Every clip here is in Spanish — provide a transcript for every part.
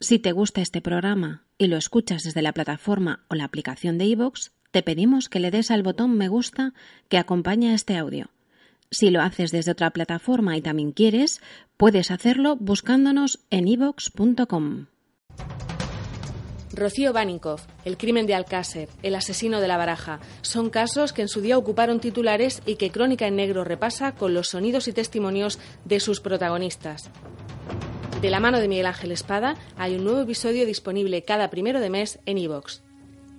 Si te gusta este programa y lo escuchas desde la plataforma o la aplicación de iVoox, te pedimos que le des al botón me gusta que acompaña este audio. Si lo haces desde otra plataforma y también quieres, puedes hacerlo buscándonos en iVoox.com. Rocío Baninkoff, el crimen de Alcácer, el asesino de la baraja, son casos que en su día ocuparon titulares y que Crónica en Negro repasa con los sonidos y testimonios de sus protagonistas. De la mano de Miguel Ángel Espada hay un nuevo episodio disponible cada primero de mes en iVoox.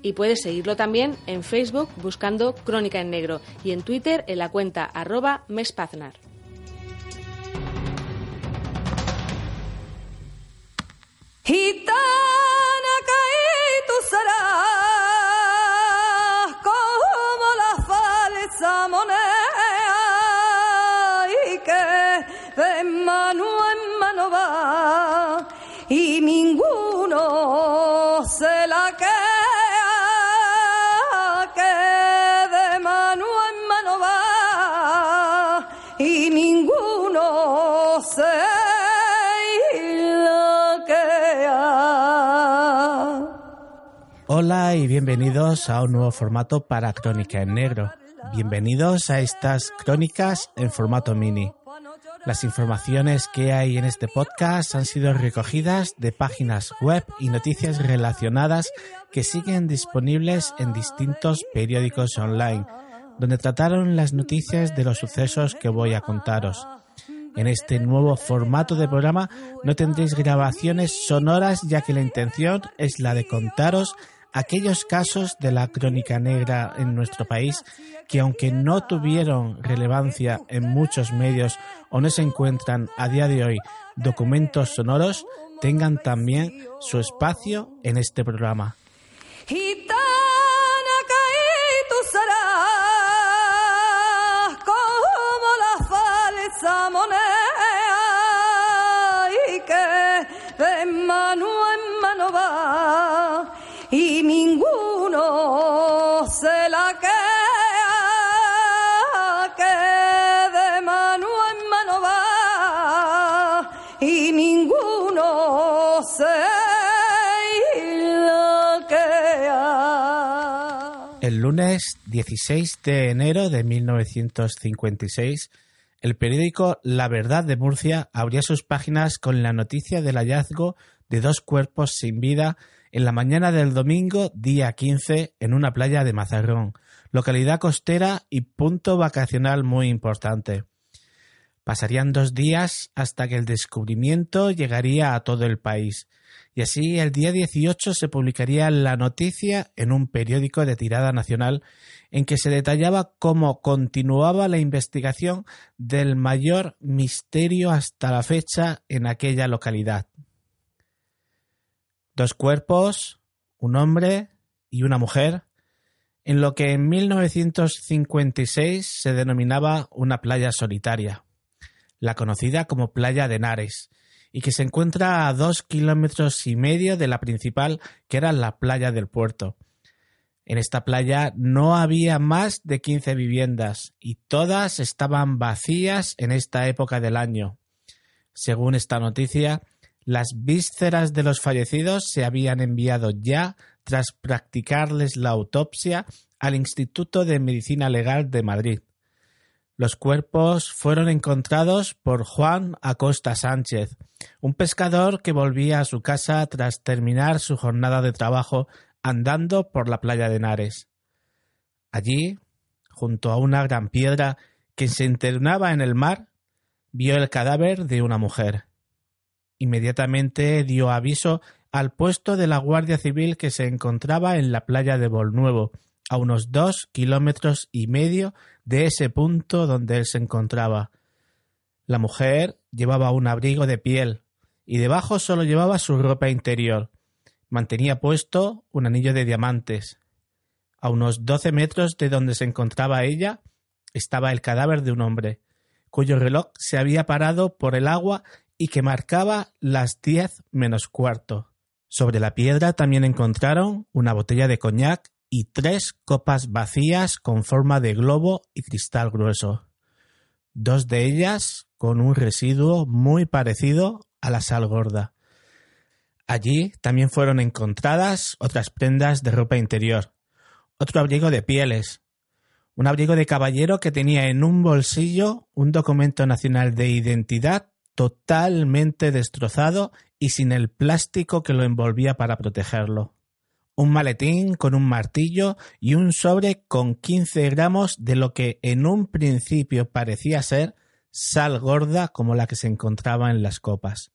Y puedes seguirlo también en Facebook buscando Crónica en Negro y en Twitter en la cuenta arroba mespaznar. Gitana Hola y bienvenidos a un nuevo formato para Crónica en Negro. Bienvenidos a estas crónicas en formato mini. Las informaciones que hay en este podcast han sido recogidas de páginas web y noticias relacionadas que siguen disponibles en distintos periódicos online, donde trataron las noticias de los sucesos que voy a contaros. En este nuevo formato de programa no tendréis grabaciones sonoras ya que la intención es la de contaros aquellos casos de la crónica negra en nuestro país que aunque no tuvieron relevancia en muchos medios o no se encuentran a día de hoy documentos sonoros, tengan también su espacio en este programa. De mano en mano va y ninguno se la queda. El lunes 16 de enero de 1956, el periódico La Verdad de Murcia abría sus páginas con la noticia del hallazgo de dos cuerpos sin vida en la mañana del domingo, día 15, en una playa de Mazarrón, localidad costera y punto vacacional muy importante. Pasarían dos días hasta que el descubrimiento llegaría a todo el país, y así el día 18 se publicaría la noticia en un periódico de tirada nacional en que se detallaba cómo continuaba la investigación del mayor misterio hasta la fecha en aquella localidad. Dos cuerpos, un hombre y una mujer, en lo que en 1956 se denominaba una playa solitaria, la conocida como Playa de Henares, y que se encuentra a dos kilómetros y medio de la principal, que era la playa del puerto. En esta playa no había más de 15 viviendas y todas estaban vacías en esta época del año. Según esta noticia, las vísceras de los fallecidos se habían enviado ya tras practicarles la autopsia al Instituto de Medicina Legal de Madrid. Los cuerpos fueron encontrados por Juan Acosta Sánchez, un pescador que volvía a su casa tras terminar su jornada de trabajo andando por la playa de Henares. Allí, junto a una gran piedra que se internaba en el mar, vio el cadáver de una mujer. Inmediatamente dio aviso al puesto de la Guardia Civil que se encontraba en la playa de Bolnuevo, a unos dos kilómetros y medio de ese punto donde él se encontraba. La mujer llevaba un abrigo de piel y debajo solo llevaba su ropa interior. Mantenía puesto un anillo de diamantes. A unos doce metros de donde se encontraba ella estaba el cadáver de un hombre, cuyo reloj se había parado por el agua y que marcaba las diez menos cuarto. Sobre la piedra también encontraron una botella de coñac y tres copas vacías con forma de globo y cristal grueso, dos de ellas con un residuo muy parecido a la sal gorda. Allí también fueron encontradas otras prendas de ropa interior, otro abrigo de pieles, un abrigo de caballero que tenía en un bolsillo un documento nacional de identidad totalmente destrozado y sin el plástico que lo envolvía para protegerlo. Un maletín con un martillo y un sobre con 15 gramos de lo que en un principio parecía ser sal gorda como la que se encontraba en las copas.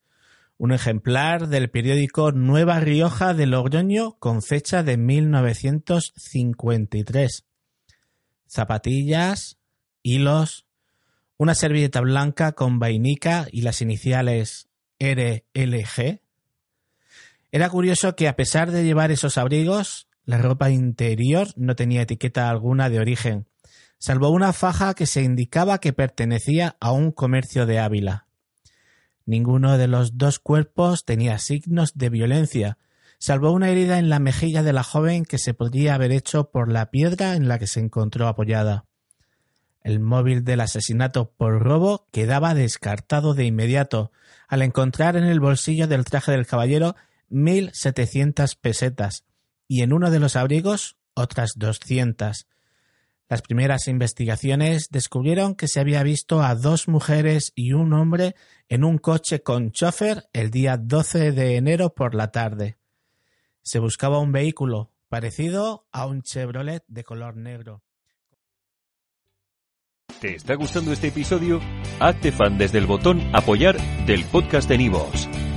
Un ejemplar del periódico Nueva Rioja de Logroño con fecha de 1953. Zapatillas, hilos, una servilleta blanca con vainica y las iniciales RLG. Era curioso que a pesar de llevar esos abrigos, la ropa interior no tenía etiqueta alguna de origen, salvo una faja que se indicaba que pertenecía a un comercio de Ávila. Ninguno de los dos cuerpos tenía signos de violencia, salvo una herida en la mejilla de la joven que se podría haber hecho por la piedra en la que se encontró apoyada. El móvil del asesinato por robo quedaba descartado de inmediato, al encontrar en el bolsillo del traje del caballero mil setecientas pesetas y en uno de los abrigos otras doscientas, las primeras investigaciones descubrieron que se había visto a dos mujeres y un hombre en un coche con chofer el día 12 de enero por la tarde. Se buscaba un vehículo parecido a un Chevrolet de color negro. ¿Te está gustando este episodio? Hazte fan desde el botón apoyar del podcast de Nivos.